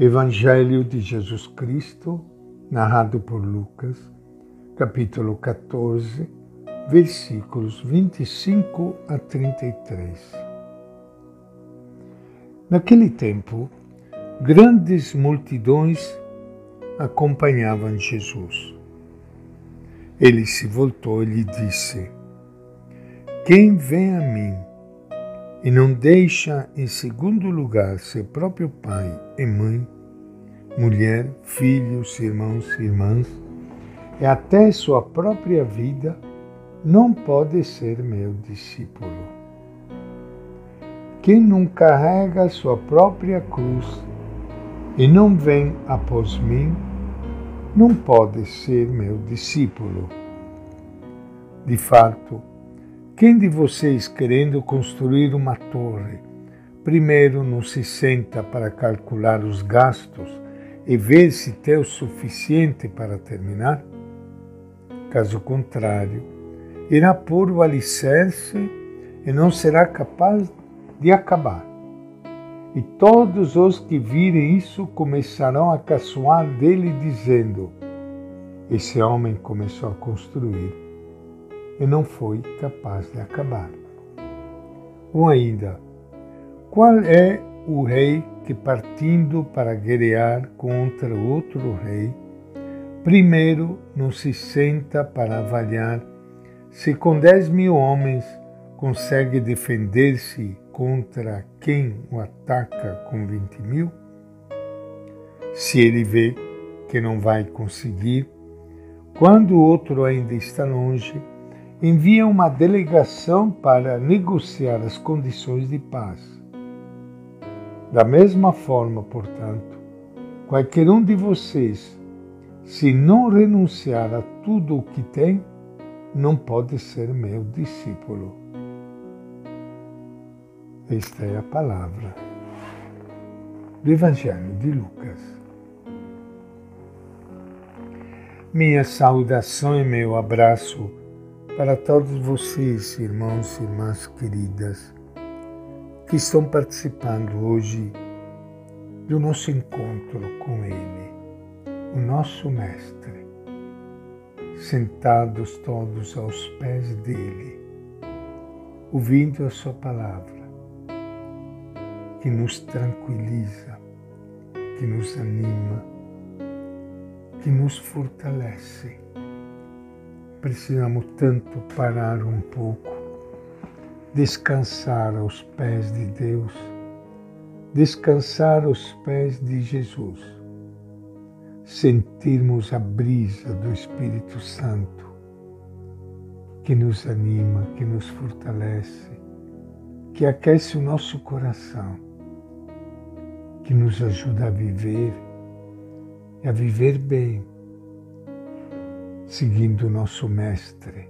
Evangelho de Jesus Cristo, narrado por Lucas, capítulo 14, versículos 25 a 33. Naquele tempo, grandes multidões acompanhavam Jesus. Ele se voltou e lhe disse: Quem vem a mim e não deixa em segundo lugar seu próprio pai e mãe, mulher, filhos, irmãos e irmãs, e até sua própria vida, não pode ser meu discípulo. Quem não carrega sua própria cruz e não vem após mim, não pode ser meu discípulo. De fato, quem de vocês, querendo construir uma torre, primeiro não se senta para calcular os gastos e ver se tem o suficiente para terminar? Caso contrário, irá pôr o alicerce e não será capaz de acabar. E todos os que virem isso começarão a caçoar dele, dizendo: Esse homem começou a construir e não foi capaz de acabar. Ou ainda, qual é o rei que, partindo para guerrear contra outro rei, primeiro não se senta para avaliar se com dez mil homens consegue defender-se contra quem o ataca com vinte mil? Se ele vê que não vai conseguir, quando o outro ainda está longe, envia uma delegação para negociar as condições de paz. Da mesma forma, portanto, qualquer um de vocês, se não renunciar a tudo o que tem, não pode ser meu discípulo. Esta é a palavra do Evangelho de Lucas. Minha saudação e meu abraço para todos vocês, irmãos e irmãs queridas, que estão participando hoje do nosso encontro com Ele, o nosso Mestre, sentados todos aos pés dele, ouvindo a Sua palavra, que nos tranquiliza, que nos anima, que nos fortalece precisamos tanto parar um pouco, descansar aos pés de Deus, descansar aos pés de Jesus, sentirmos a brisa do Espírito Santo que nos anima, que nos fortalece, que aquece o nosso coração, que nos ajuda a viver e a viver bem seguindo nosso Mestre,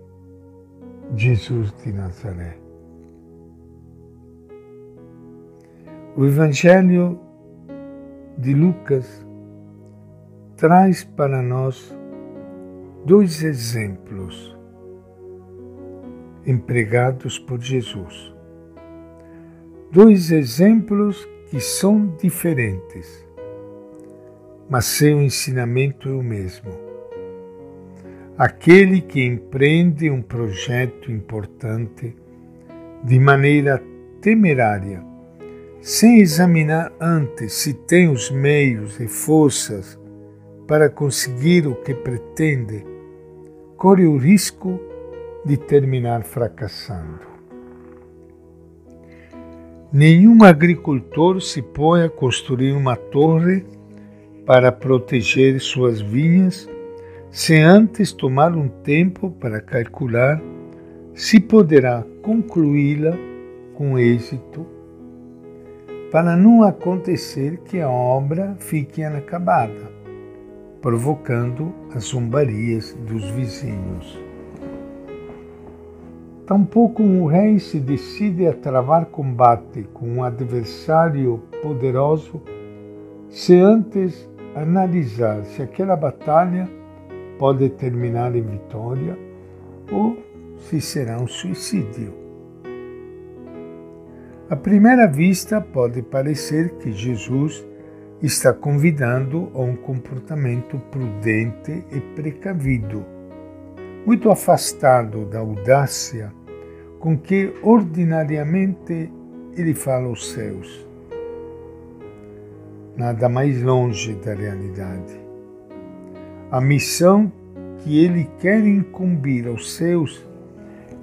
Jesus de Nazaré. O Evangelho de Lucas traz para nós dois exemplos empregados por Jesus. Dois exemplos que são diferentes, mas seu ensinamento é o mesmo aquele que empreende um projeto importante de maneira temerária, sem examinar antes se tem os meios e forças para conseguir o que pretende, corre o risco de terminar fracassando. Nenhum agricultor se põe a construir uma torre para proteger suas vinhas sem antes tomar um tempo para calcular se poderá concluí-la com êxito, para não acontecer que a obra fique inacabada, provocando as zombarias dos vizinhos. Tampouco um rei se decide a travar combate com um adversário poderoso se antes analisar se aquela batalha pode terminar em vitória ou se será um suicídio. À primeira vista, pode parecer que Jesus está convidando a um comportamento prudente e precavido, muito afastado da audácia com que ordinariamente ele fala aos céus. Nada mais longe da realidade. A missão que ele quer incumbir aos seus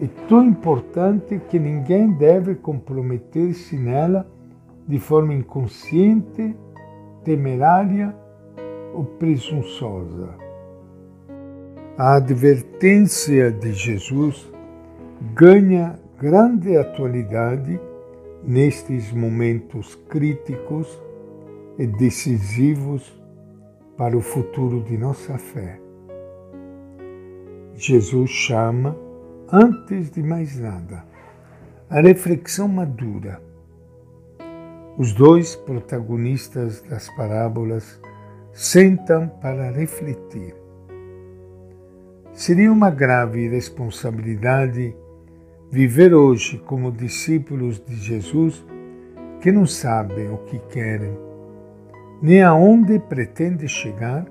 é tão importante que ninguém deve comprometer-se nela de forma inconsciente, temerária ou presunçosa. A advertência de Jesus ganha grande atualidade nestes momentos críticos e decisivos para o futuro de nossa fé. Jesus chama, antes de mais nada, a reflexão madura. Os dois protagonistas das parábolas sentam para refletir. Seria uma grave responsabilidade viver hoje como discípulos de Jesus que não sabem o que querem, nem aonde pretendem chegar,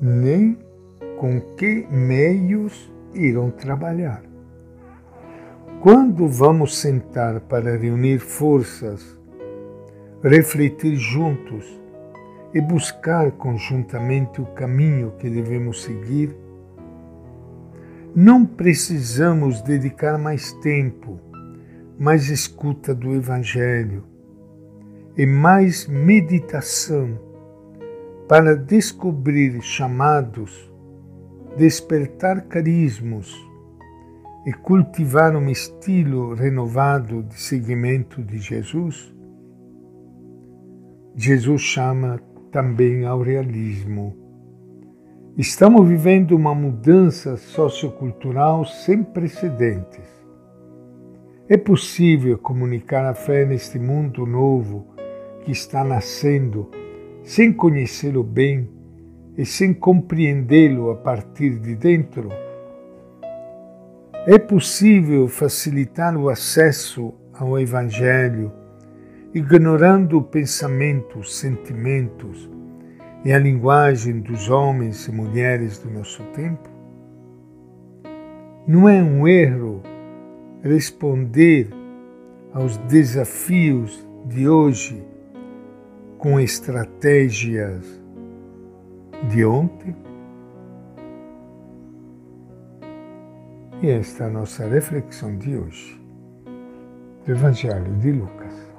nem com que meios irão trabalhar. Quando vamos sentar para reunir forças, refletir juntos e buscar conjuntamente o caminho que devemos seguir, não precisamos dedicar mais tempo, mais escuta do Evangelho e mais meditação para descobrir chamados, despertar carismos e cultivar um estilo renovado de seguimento de Jesus? Jesus chama também ao realismo Estamos vivendo uma mudança sociocultural sem precedentes. É possível comunicar a fé neste mundo novo que está nascendo sem conhecê-lo bem e sem compreendê-lo a partir de dentro? É possível facilitar o acesso ao Evangelho, ignorando pensamentos, sentimentos, e a linguagem dos homens e mulheres do nosso tempo? Não é um erro responder aos desafios de hoje com estratégias de ontem? E esta é a nossa reflexão de hoje, do Evangelho de Lucas.